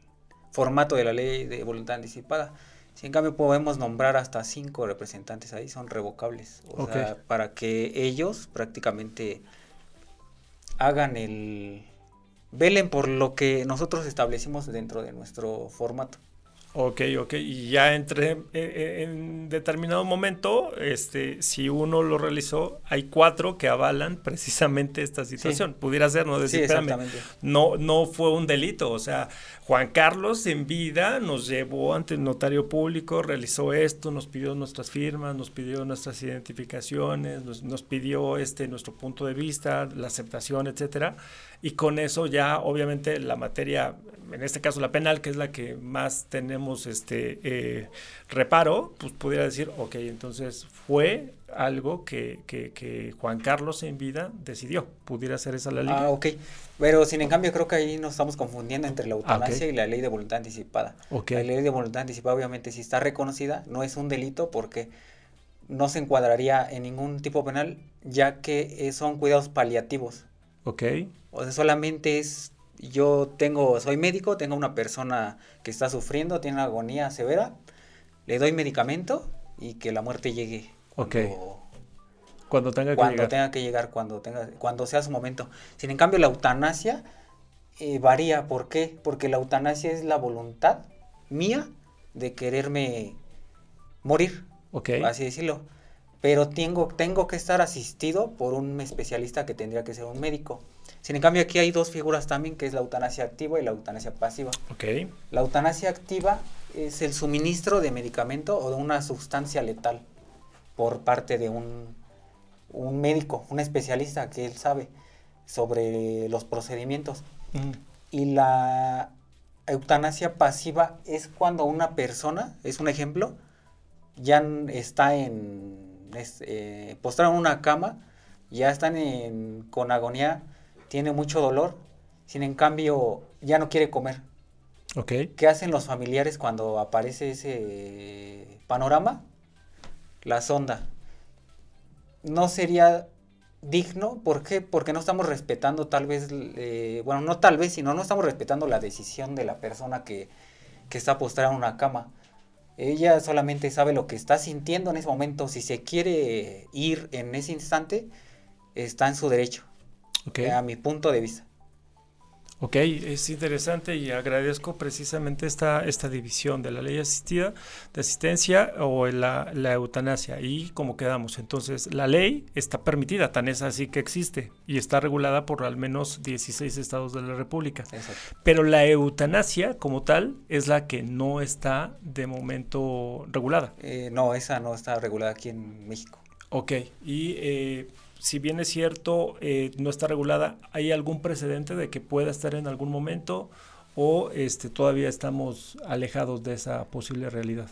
Speaker 3: formato de la ley de voluntad anticipada. Si en cambio podemos nombrar hasta cinco representantes ahí, son revocables. O sea, para que ellos prácticamente hagan el... velen por lo que nosotros establecimos dentro de nuestro formato.
Speaker 2: Ok, ok. Y ya entre eh, eh, en determinado momento, este, si uno lo realizó, hay cuatro que avalan precisamente esta situación. Pudiera ser, no decir, sí, no, no fue un delito. O sea, Juan Carlos en vida nos llevó ante el notario público, realizó esto, nos pidió nuestras firmas, nos pidió nuestras identificaciones, nos, nos pidió este nuestro punto de vista, la aceptación, etcétera. Y con eso ya, obviamente, la materia, en este caso la penal, que es la que más tenemos este eh, reparo, pues pudiera decir, ok, entonces fue algo que, que, Juan Carlos en vida decidió, pudiera ser esa la ley.
Speaker 3: Ah, ok, pero sin en cambio creo que ahí nos estamos confundiendo entre la ah, eutanasia y la ley de voluntad anticipada. La ley de voluntad anticipada obviamente si está reconocida, no es un delito porque no se encuadraría en ningún tipo penal, ya que eh, son cuidados paliativos.
Speaker 2: Ok.
Speaker 3: O sea, solamente es yo tengo, soy médico, tengo una persona que está sufriendo, tiene una agonía severa, le doy medicamento y que la muerte llegue.
Speaker 2: Cuando, Cuando tenga que
Speaker 3: cuando
Speaker 2: llegar.
Speaker 3: tenga que llegar, cuando, tenga, cuando sea su momento. Sin en cambio, la eutanasia eh, varía. ¿Por qué? Porque la eutanasia es la voluntad mía de quererme morir. Así decirlo. Pero tengo, tengo que estar asistido por un especialista que tendría que ser un médico. Sin en cambio, aquí hay dos figuras también, que es la eutanasia activa y la eutanasia pasiva.
Speaker 2: Okay.
Speaker 3: La eutanasia activa es el suministro de medicamento o de una sustancia letal por parte de un, un médico, un especialista que él sabe sobre los procedimientos. Y la eutanasia pasiva es cuando una persona, es un ejemplo, ya está en eh, postrada en una cama, ya están en, con agonía tiene mucho dolor, sin en cambio ya no quiere comer.
Speaker 2: Okay.
Speaker 3: ¿Qué hacen los familiares cuando aparece ese panorama? La sonda. No sería digno, ¿por qué? Porque no estamos respetando tal vez, eh, bueno, no tal vez, sino no estamos respetando la decisión de la persona que, que está postrada en una cama. Ella solamente sabe lo que está sintiendo en ese momento. Si se quiere ir en ese instante, está en su derecho. A mi punto de vista.
Speaker 2: Ok, es interesante y agradezco precisamente esta, esta división de la ley asistida, de asistencia o la, la, eutanasia. Y como quedamos, entonces la ley está permitida, tan es así que existe y está regulada por al menos 16 estados de la República. Pero la eutanasia como tal es la que no está de momento regulada.
Speaker 3: Eh, no, esa no está regulada aquí en México.
Speaker 2: Ok, y... Eh, si bien es cierto, eh, no está regulada, ¿hay algún precedente de que pueda estar en algún momento o este, todavía estamos alejados de esa posible realidad?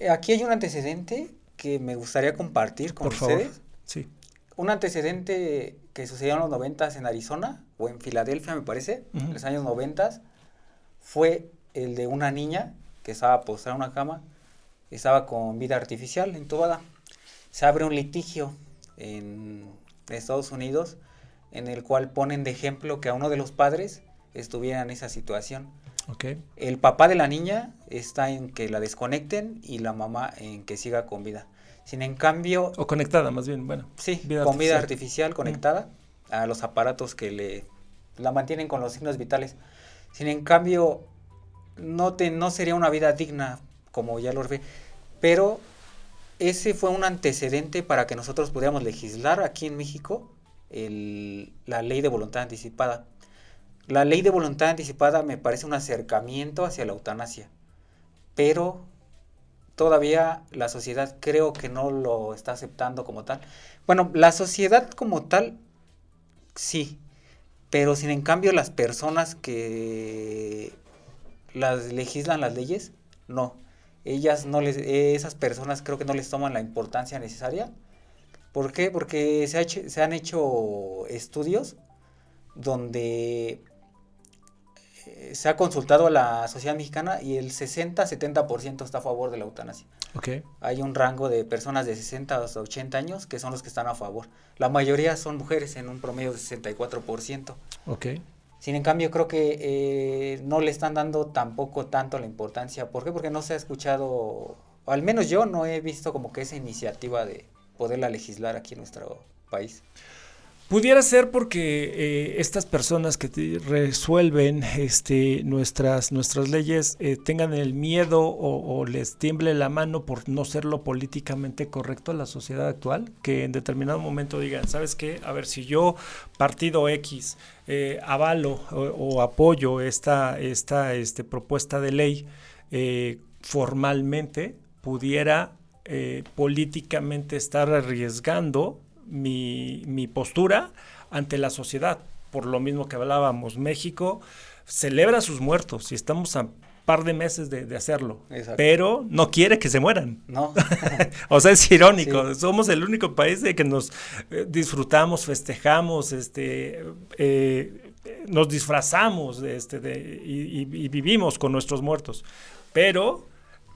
Speaker 3: Eh, aquí hay un antecedente que me gustaría compartir con
Speaker 2: Por ustedes. Favor. Sí.
Speaker 3: Un antecedente que sucedió en los 90 en Arizona o en Filadelfia, me parece, en los años 90, fue el de una niña que estaba postrada en una cama, estaba con vida artificial entubada. Se abre un litigio en Estados Unidos en el cual ponen de ejemplo que a uno de los padres estuviera en esa situación.
Speaker 2: Okay.
Speaker 3: El papá de la niña está en que la desconecten y la mamá en que siga con vida. Sin en cambio...
Speaker 2: O conectada, más bien, bueno.
Speaker 3: Sí, con vida artificial conectada a los aparatos que le la mantienen con los signos vitales. Sin en cambio, no, te, no sería una vida digna, como ya lo ve, pero ese fue un antecedente para que nosotros pudiéramos legislar aquí en México la ley de voluntad anticipada. La ley de voluntad anticipada me parece un acercamiento hacia la eutanasia, pero todavía la sociedad creo que no lo está aceptando como tal. Bueno, la sociedad como tal, sí, pero sin en cambio las personas que las legislan las leyes, no ellas no les, esas personas creo que no les toman la importancia necesaria. ¿Por qué? Porque se, ha se han hecho estudios donde eh, se ha consultado a la sociedad mexicana y el 60-70% está a favor de la eutanasia.
Speaker 2: Okay.
Speaker 3: Hay un rango de personas de 60 hasta 80 años que son los que están a favor. La mayoría son mujeres en un promedio de 64%.
Speaker 2: Okay.
Speaker 3: Sin en cambio, creo que eh, no le están dando tampoco tanto la importancia. ¿Por qué? Porque no se ha escuchado, o al menos yo no he visto como que esa iniciativa de poderla legislar aquí en nuestro país.
Speaker 2: Pudiera ser porque eh, estas personas que resuelven este, nuestras, nuestras leyes eh, tengan el miedo o, les tiemble la mano por no ser lo políticamente correcto a la sociedad actual, que en determinado momento digan, ¿sabes qué? A ver, si yo, partido X, eh, avalo o, apoyo esta, esta este, propuesta de ley formalmente, pudiera políticamente estar arriesgando mi, mi postura ante la sociedad. Por lo mismo que hablábamos, México celebra a sus muertos y estamos a par de meses de, hacerlo, pero no quiere que se mueran.
Speaker 3: No.
Speaker 2: o sea, es irónico. Somos el único país de que nos eh, disfrutamos, festejamos, este, eh, nos disfrazamos de, este, de, y, vivimos con nuestros muertos. Pero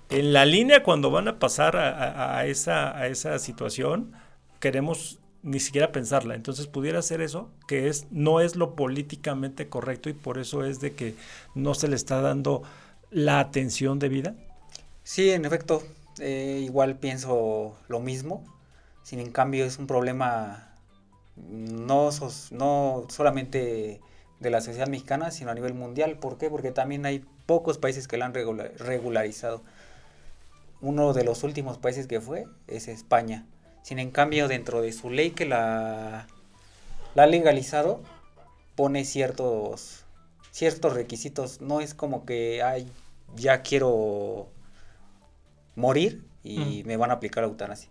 Speaker 2: en la línea cuando van a pasar a, esa, a esa situación, queremos ni siquiera pensarla. Entonces pudiera ser eso, que es no es lo políticamente correcto y por eso es de que no se le está dando la atención debida.
Speaker 3: Sí, en efecto, eh, igual pienso lo mismo. Sin en cambio es un problema no, no solamente de la sociedad mexicana, sino a nivel mundial. ¿Por qué? Porque también hay pocos países que la han regularizado. Uno de los últimos países que fue es España sin en cambio, dentro de su ley que la, la ha legalizado, pone ciertos, ciertos requisitos. No es como que, ay, ya quiero morir y me van a aplicar eutanasia.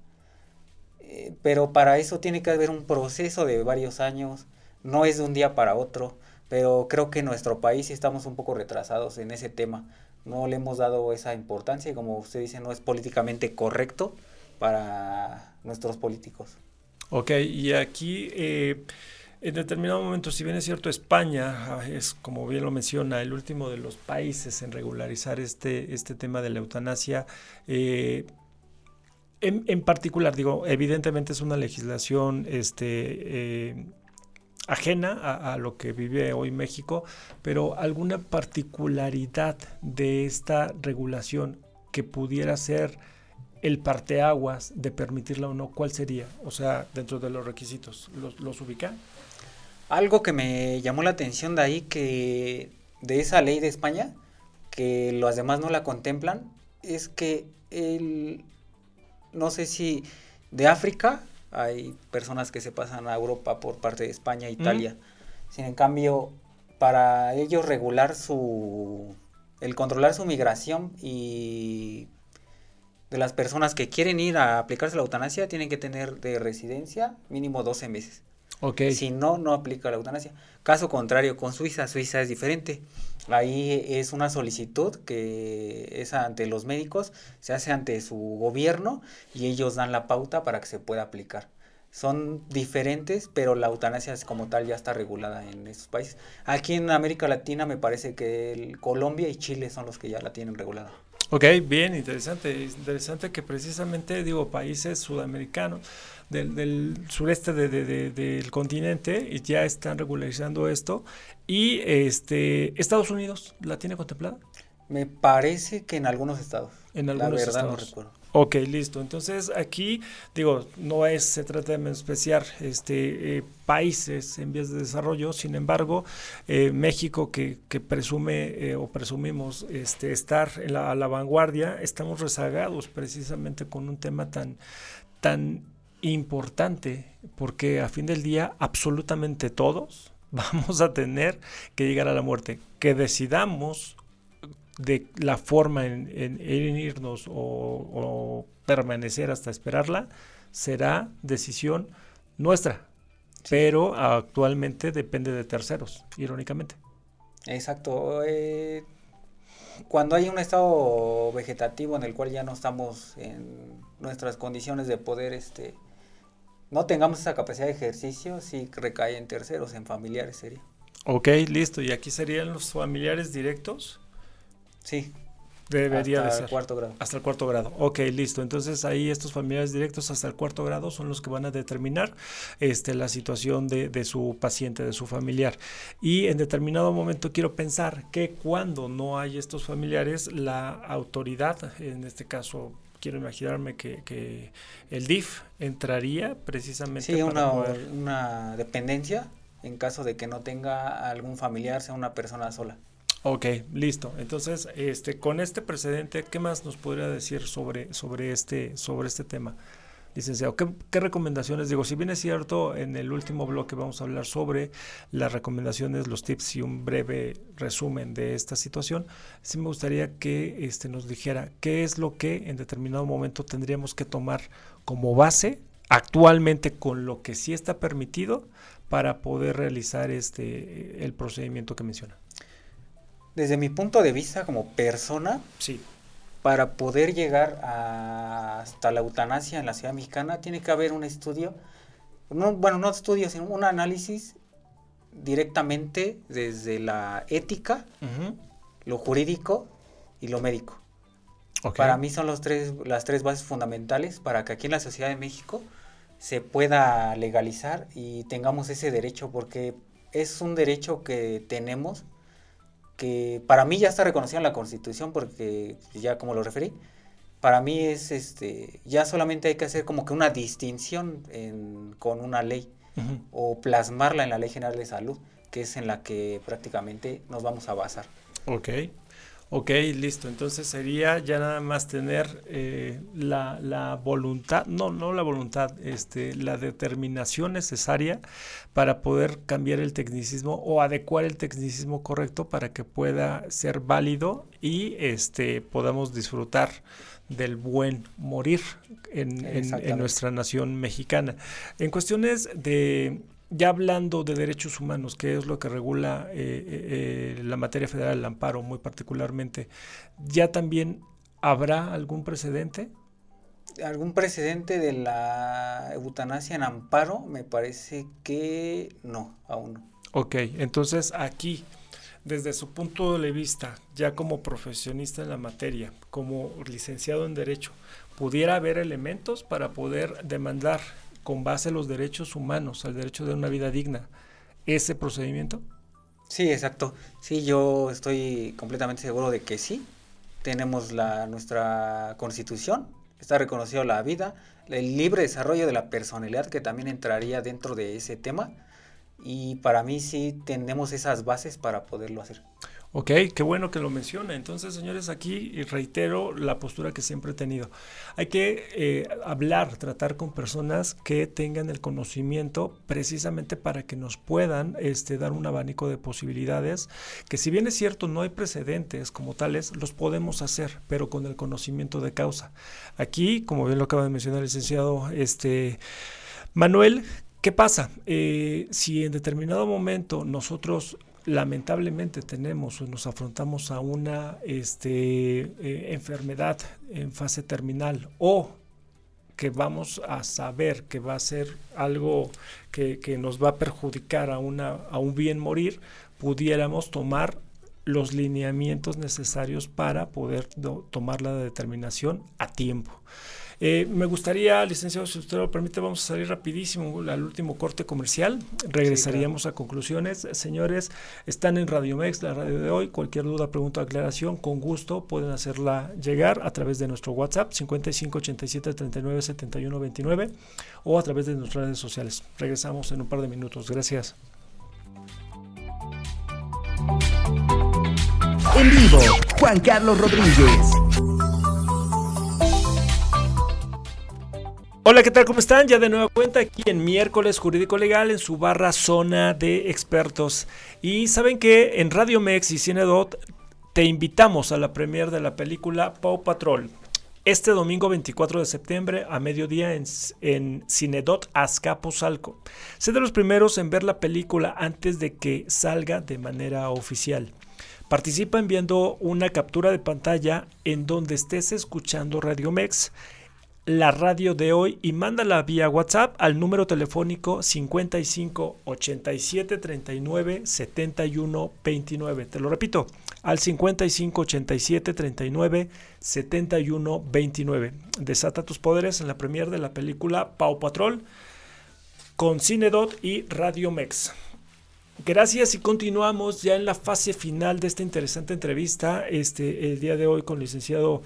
Speaker 3: Eh, pero para eso tiene que haber un proceso de varios años, no es de un día para otro, pero creo que en nuestro país estamos un poco retrasados en ese tema. No le hemos dado esa importancia y como usted dice, no es políticamente correcto para nuestros políticos.
Speaker 2: Ok, y aquí eh, en determinado momento, si bien es cierto, España ah, es, como bien lo menciona, el último de los países en regularizar este, este tema de la eutanasia, eh, en, particular, digo, evidentemente es una legislación este, eh, ajena a, a, lo que vive hoy México, pero alguna particularidad de esta regulación que pudiera ser el parteaguas de permitirla o no, ¿cuál sería? O sea, dentro de los requisitos, ¿los, los ubica?
Speaker 3: Algo que me llamó la atención de ahí, que de esa ley de España, que los demás no la contemplan, es que el, no sé si de África hay personas que se pasan a Europa por parte de España e Italia. Sin en cambio, para ellos regular su, el controlar su migración y de las personas que quieren ir a aplicarse la eutanasia tienen que tener de residencia mínimo 12 meses.
Speaker 2: Okay.
Speaker 3: Si no, no aplica la eutanasia. Caso contrario, con Suiza, Suiza es diferente. Ahí es una solicitud que es ante los médicos, se hace ante su gobierno y ellos dan la pauta para que se pueda aplicar. Son diferentes, pero la eutanasia es como tal ya está regulada en esos países. Aquí en América Latina me parece que Colombia y Chile son los que ya la tienen regulada.
Speaker 2: Ok, bien, interesante. Interesante que precisamente, digo, países sudamericanos del, sureste del continente ya están regularizando esto. Y este Estados Unidos la tiene contemplada.
Speaker 3: Me parece que en algunos estados.
Speaker 2: En algunos la verdad no recuerdo. Ok, listo. Entonces aquí, digo, no es, se trata de menospreciar este, eh, países en vías de desarrollo, sin embargo, eh, México que, que presume eh, o presumimos este, estar en la, a la vanguardia, estamos rezagados precisamente con un tema tan, tan importante, porque a fin del día absolutamente todos vamos a tener que llegar a la muerte. Que decidamos de la forma en, irnos o, permanecer hasta esperarla será decisión nuestra, pero actualmente depende de terceros, irónicamente.
Speaker 3: Exacto. Eh, cuando hay un estado vegetativo en el cual ya no estamos en nuestras condiciones de poder, este, no tengamos esa capacidad de ejercicio, sí recae en terceros, en familiares sería.
Speaker 2: Ok, listo. ¿Y aquí serían los familiares directos?
Speaker 3: Sí.
Speaker 2: Debería
Speaker 3: hasta
Speaker 2: de ser.
Speaker 3: el cuarto grado.
Speaker 2: Hasta el cuarto grado. Ok, listo. Entonces ahí estos familiares directos hasta el cuarto grado son los que van a determinar este, la situación de, de su paciente, de su familiar. Y en determinado momento quiero pensar que cuando no hay estos familiares, la autoridad, en este caso quiero imaginarme que, que el DIF entraría precisamente
Speaker 3: Sí,
Speaker 2: para
Speaker 3: una, una dependencia en caso de que no tenga algún familiar, sea una persona sola.
Speaker 2: Ok, listo. Entonces, este, con este precedente, ¿qué más nos podría decir sobre, sobre, este, sobre este tema, licenciado? ¿Qué, qué recomendaciones? Digo, si bien es cierto, en el último bloque vamos a hablar sobre las recomendaciones, los tips y un breve resumen de esta situación, sí me gustaría que este, nos dijera qué es lo que en determinado momento tendríamos que tomar como base actualmente con lo que sí está permitido para poder realizar este el procedimiento que menciona.
Speaker 3: Desde mi punto de vista como persona,
Speaker 2: Sí.
Speaker 3: para poder llegar a- hasta la eutanasia en la ciudad mexicana, tiene que haber un estudio, no, bueno, no estudio, sino un análisis directamente desde la ética, lo jurídico y lo médico. Para mí son los tres, las tres bases fundamentales para que aquí en la Sociedad de México se pueda legalizar y tengamos ese derecho, porque es un derecho que tenemos que para mí ya está reconocido en la Constitución, porque ya como lo referí, para mí es este, ya solamente hay que hacer como que una distinción en- con una ley o plasmarla en la Ley General de Salud, que es en la que prácticamente nos vamos a basar.
Speaker 2: Ok. Ok, listo. Entonces sería ya nada más tener eh, la, la voluntad, no, no la voluntad, este, la determinación necesaria para poder cambiar el tecnicismo o adecuar el tecnicismo correcto para que pueda ser válido y este, podamos disfrutar del buen morir en, en- en nuestra nación mexicana. En cuestiones de, ya hablando de derechos humanos, que es lo que regula eh, eh, eh, la materia federal, el amparo muy particularmente, ¿ya también habrá algún precedente?
Speaker 3: ¿Algún precedente de la eutanasia en amparo? Me parece que no, aún no.
Speaker 2: Ok, entonces aquí, desde su punto de vista, ya como profesionista en la materia, como licenciado en Derecho, ¿pudiera haber elementos para poder demandar con base a los derechos humanos, al derecho de una vida digna, ese procedimiento?
Speaker 3: Sí, exacto. Sí, yo estoy completamente seguro de que sí. Tenemos la, nuestra constitución, está reconocido la vida, el libre desarrollo de la personalidad que también entraría dentro de ese tema. Y para mí sí tenemos esas bases para poderlo hacer.
Speaker 2: Ok, qué bueno que lo menciona. Entonces, señores, aquí reitero la postura que siempre he tenido. Hay que eh, hablar, tratar con personas que tengan el conocimiento precisamente para que nos puedan este, dar un abanico de posibilidades, que si bien es cierto no hay precedentes como tales, los podemos hacer, pero con el conocimiento de causa. Aquí, como bien lo acaba de mencionar el licenciado este, Manuel, ¿qué pasa? Eh, si en determinado momento nosotros lamentablemente tenemos o nos afrontamos a una este, eh, enfermedad en fase terminal o que vamos a saber que va a ser algo que, nos va a perjudicar a, una, a un bien morir, pudiéramos tomar los lineamientos necesarios para poder tomar la determinación a tiempo. Eh, me gustaría, licenciado, si usted lo permite, vamos a salir rapidísimo al último corte comercial. Regresaríamos a conclusiones. Señores, están en Radio Mex, la radio de hoy. Cualquier duda, pregunta o aclaración, con gusto pueden hacerla llegar a través de nuestro WhatsApp 55 87 39 71 29 o a través de nuestras redes sociales. Regresamos en un par de minutos. Gracias.
Speaker 1: En vivo, Juan Carlos Rodríguez.
Speaker 2: Hola, ¿qué tal? ¿Cómo están? Ya de nueva cuenta aquí en miércoles jurídico legal en su barra zona de expertos. Y saben que en Radio Mex y Cinedot te invitamos a la premier de la película Paw Patrol. Este domingo 24 de septiembre a mediodía en, en Cinedot Azcapotzalco. Sé de los primeros en ver la película antes de que salga de manera oficial. Participa enviando una captura de pantalla en donde estés escuchando Radio Mex la radio de hoy y mándala vía WhatsApp al número telefónico 55 87 39 71 29. Te lo repito, al 55 87 39 71 29. Desata tus poderes en la premier de la película Pau Patrol con Cinedot y Radio Mex. Gracias y continuamos ya en la fase final de esta interesante entrevista este, el día de hoy con el licenciado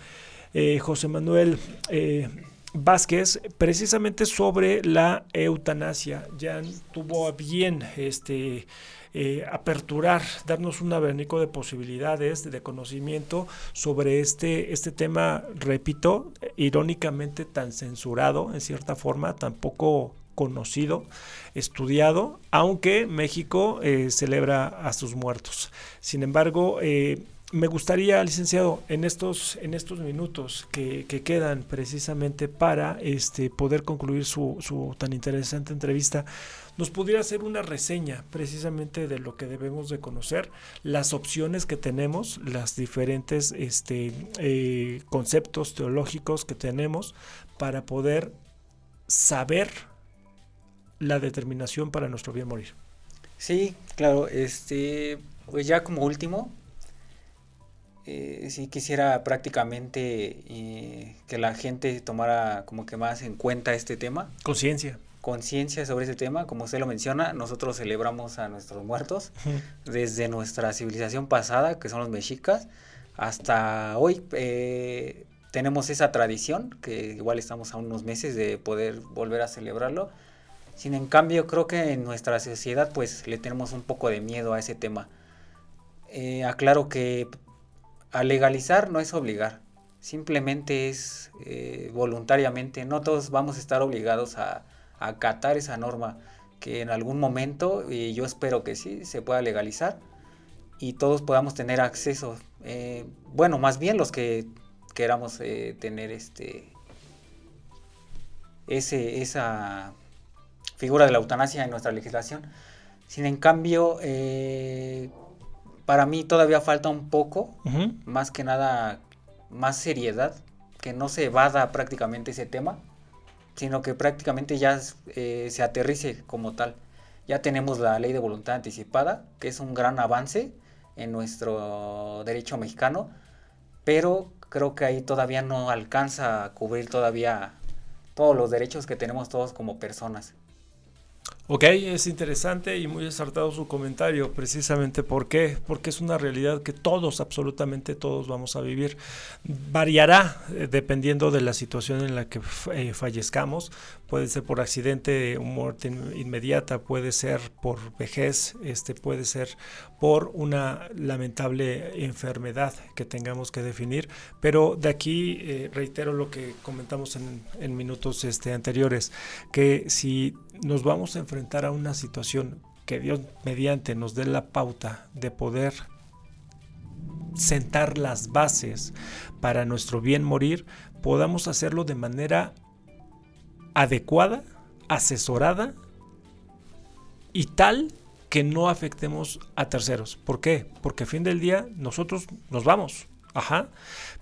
Speaker 2: eh, José Manuel eh, Vázquez, precisamente sobre la eutanasia. Ya tuvo bien este, eh, aperturar, darnos un abanico de posibilidades, de conocimiento sobre este, este tema, repito, irónicamente tan censurado en cierta forma, tan poco conocido, estudiado, aunque México eh, celebra a sus muertos. Sin embargo, eh, me gustaría, licenciado, en estos, en estos minutos que, quedan precisamente para este, poder concluir su, su, tan interesante entrevista, nos pudiera hacer una reseña precisamente de lo que debemos de conocer, las opciones que tenemos, las diferentes este, eh, conceptos teológicos que tenemos para poder saber la determinación para nuestro bien morir.
Speaker 3: Sí, claro, este, pues ya como último, eh, sí quisiera prácticamente eh, que la gente tomara como que más en cuenta este tema.
Speaker 2: Conciencia.
Speaker 3: Conciencia sobre este tema, como usted lo menciona, nosotros celebramos a nuestros muertos desde nuestra civilización pasada, que son los mexicas, hasta hoy. Eh, tenemos esa tradición, que igual estamos a unos meses de poder volver a celebrarlo sin en cambio, creo que en nuestra sociedad pues le tenemos un poco de miedo a ese tema. Eh, aclaro que a legalizar no es obligar, simplemente es eh, voluntariamente, no todos vamos a estar obligados a, acatar esa norma, que en algún momento, y yo espero que sí, se pueda legalizar y todos podamos tener acceso, eh, bueno, más bien los que queramos tener este, esa figura de la eutanasia en nuestra legislación. Sin en cambio, eh, para mí todavía falta un poco, más que nada, más seriedad, que no se evada prácticamente ese tema, sino que prácticamente ya eh, se aterrice como tal. Ya tenemos la ley de voluntad anticipada, que es un gran avance en nuestro derecho mexicano, pero creo que ahí todavía no alcanza a cubrir todavía todos los derechos que tenemos todos como personas.
Speaker 2: Ok, es interesante y muy acertado su comentario, precisamente ¿por qué? Porque es una realidad que todos, absolutamente todos vamos a vivir. Variará eh, dependiendo de la situación en la que eh, fallezcamos, puede ser por accidente, muerte inmediata, puede ser por vejez, este, puede ser por una lamentable enfermedad que tengamos que definir, pero de aquí eh, reitero lo que comentamos en, en minutos este, anteriores, que si nos vamos a enfrentar a una situación que Dios mediante nos dé la pauta de poder sentar las bases para nuestro bien morir, podamos hacerlo de manera adecuada, asesorada y tal que no afectemos a terceros. ¿Por qué? Porque a fin del día nosotros nos vamos, ajá,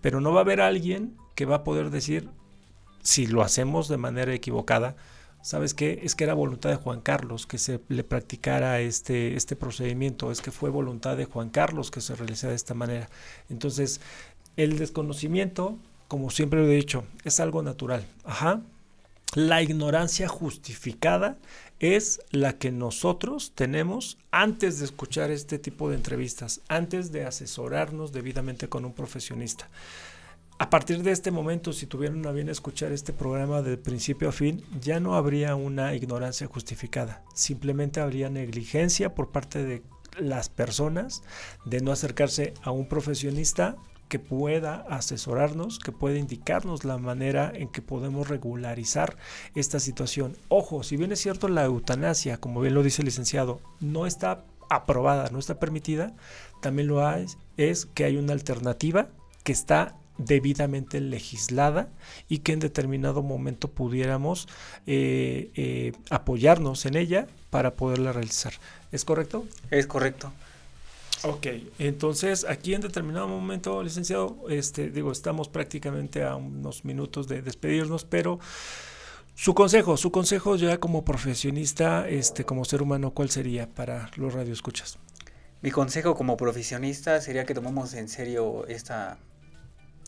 Speaker 2: pero no va a haber alguien que va a poder decir si lo hacemos de manera equivocada, ¿sabes qué? Es que era voluntad de Juan Carlos que se le practicara este, este procedimiento, es que fue voluntad de Juan Carlos que se realizara de esta manera. Entonces, el desconocimiento, como siempre lo he dicho, es algo natural. Ajá. La ignorancia justificada es la que nosotros tenemos antes de escuchar este tipo de entrevistas, antes de asesorarnos debidamente con un profesionista a partir de este momento, si tuvieran a bien escuchar este programa de principio a fin, ya no habría una ignorancia justificada. Simplemente habría negligencia por parte de las personas de no acercarse a un profesionista que pueda asesorarnos, que pueda indicarnos la manera en que podemos regularizar esta situación. Ojo, si bien es cierto la eutanasia, como bien lo dice el licenciado, no está aprobada, no está permitida, también lo hay, es que hay una alternativa que está debidamente legislada y que en determinado momento pudiéramos eh, eh, apoyarnos en ella para poderla realizar. ¿Es correcto?
Speaker 3: Es correcto.
Speaker 2: Ok, entonces aquí en determinado momento, licenciado, este, digo, estamos prácticamente a unos minutos de despedirnos, pero su consejo, su consejo ya como profesionista, este, como ser humano, ¿cuál sería para los radioescuchas?
Speaker 3: Mi consejo como profesionista sería que tomemos en serio esta,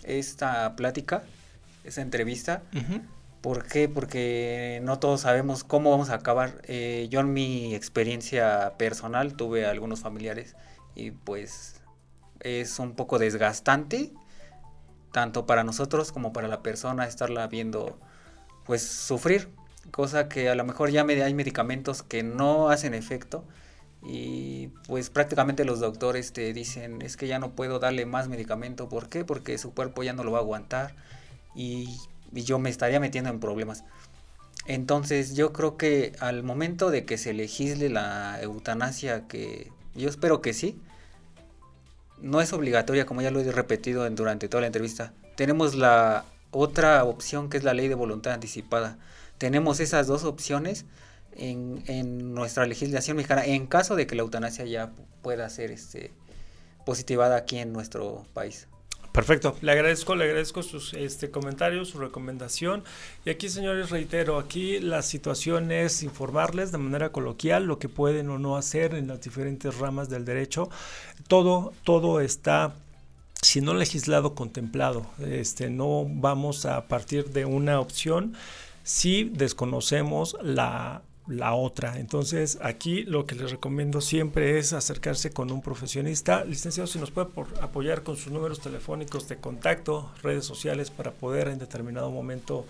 Speaker 3: esta plática, esta entrevista. ¿Por qué? Porque no todos sabemos cómo vamos a acabar. Eh, yo en mi experiencia personal tuve algunos familiares y pues es un poco desgastante, tanto para nosotros como para la persona estarla viendo pues sufrir, cosa que a lo mejor ya hay medicamentos que no hacen efecto y pues prácticamente los doctores te dicen es que ya no puedo darle más medicamento, ¿por qué? Porque su cuerpo ya no lo va a aguantar y y yo me estaría metiendo en problemas. Entonces yo creo que al momento de que se legisle la eutanasia, que yo espero que sí, no es obligatoria, como ya lo he repetido durante toda la entrevista. Tenemos la otra opción que es la ley de voluntad anticipada. Tenemos esas dos opciones en, en nuestra legislación mexicana en caso de que la eutanasia ya pueda ser este, positivada aquí en nuestro país.
Speaker 2: Perfecto, le agradezco, le agradezco sus este, comentarios, su recomendación. Y aquí, señores, reitero, aquí la situación es informarles de manera coloquial lo que pueden o no hacer en las diferentes ramas del derecho. Todo, todo está si no legislado, contemplado. Este, no vamos a partir de una opción si desconocemos la la otra. Entonces, aquí lo que les recomiendo siempre es acercarse con un profesionista. Licenciado, si nos puede apoyar con sus números telefónicos de contacto, redes sociales, para poder en determinado momento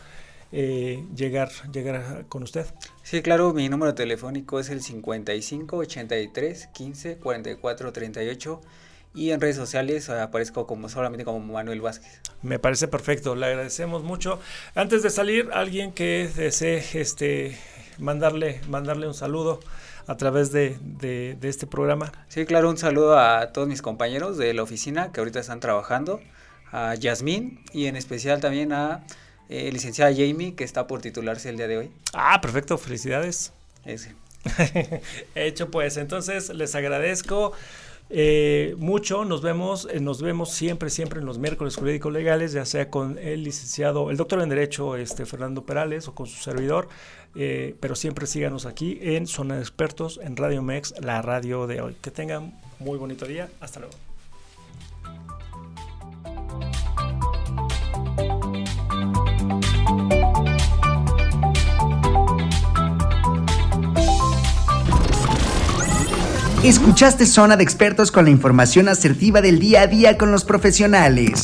Speaker 2: eh, llegar, llegar con usted.
Speaker 3: Sí, claro, mi número telefónico es el 55 83 15 44 38 y en redes sociales aparezco como solamente como Manuel Vázquez.
Speaker 2: Me parece perfecto, le agradecemos mucho. Antes de salir, alguien que desee este mandarle, mandarle un saludo a través de, este programa.
Speaker 3: Sí, claro, un saludo a todos mis compañeros de la oficina que ahorita están trabajando, a Yasmín y en especial también a eh, licenciada Jamie que está por titularse el día de hoy.
Speaker 2: Ah, perfecto, felicidades. Ese. Hecho pues, entonces les agradezco. Eh, mucho. Nos vemos, eh, nos vemos siempre, siempre en los miércoles jurídicos legales, ya sea con el licenciado, el doctor en Derecho, este Fernando Perales, o con su servidor. Eh, pero siempre síganos aquí en Zona de Expertos, en Radio Mex, la radio de hoy. Que tengan muy bonito día. Hasta luego.
Speaker 1: Escuchaste Zona de Expertos con la información asertiva del día a día con los profesionales.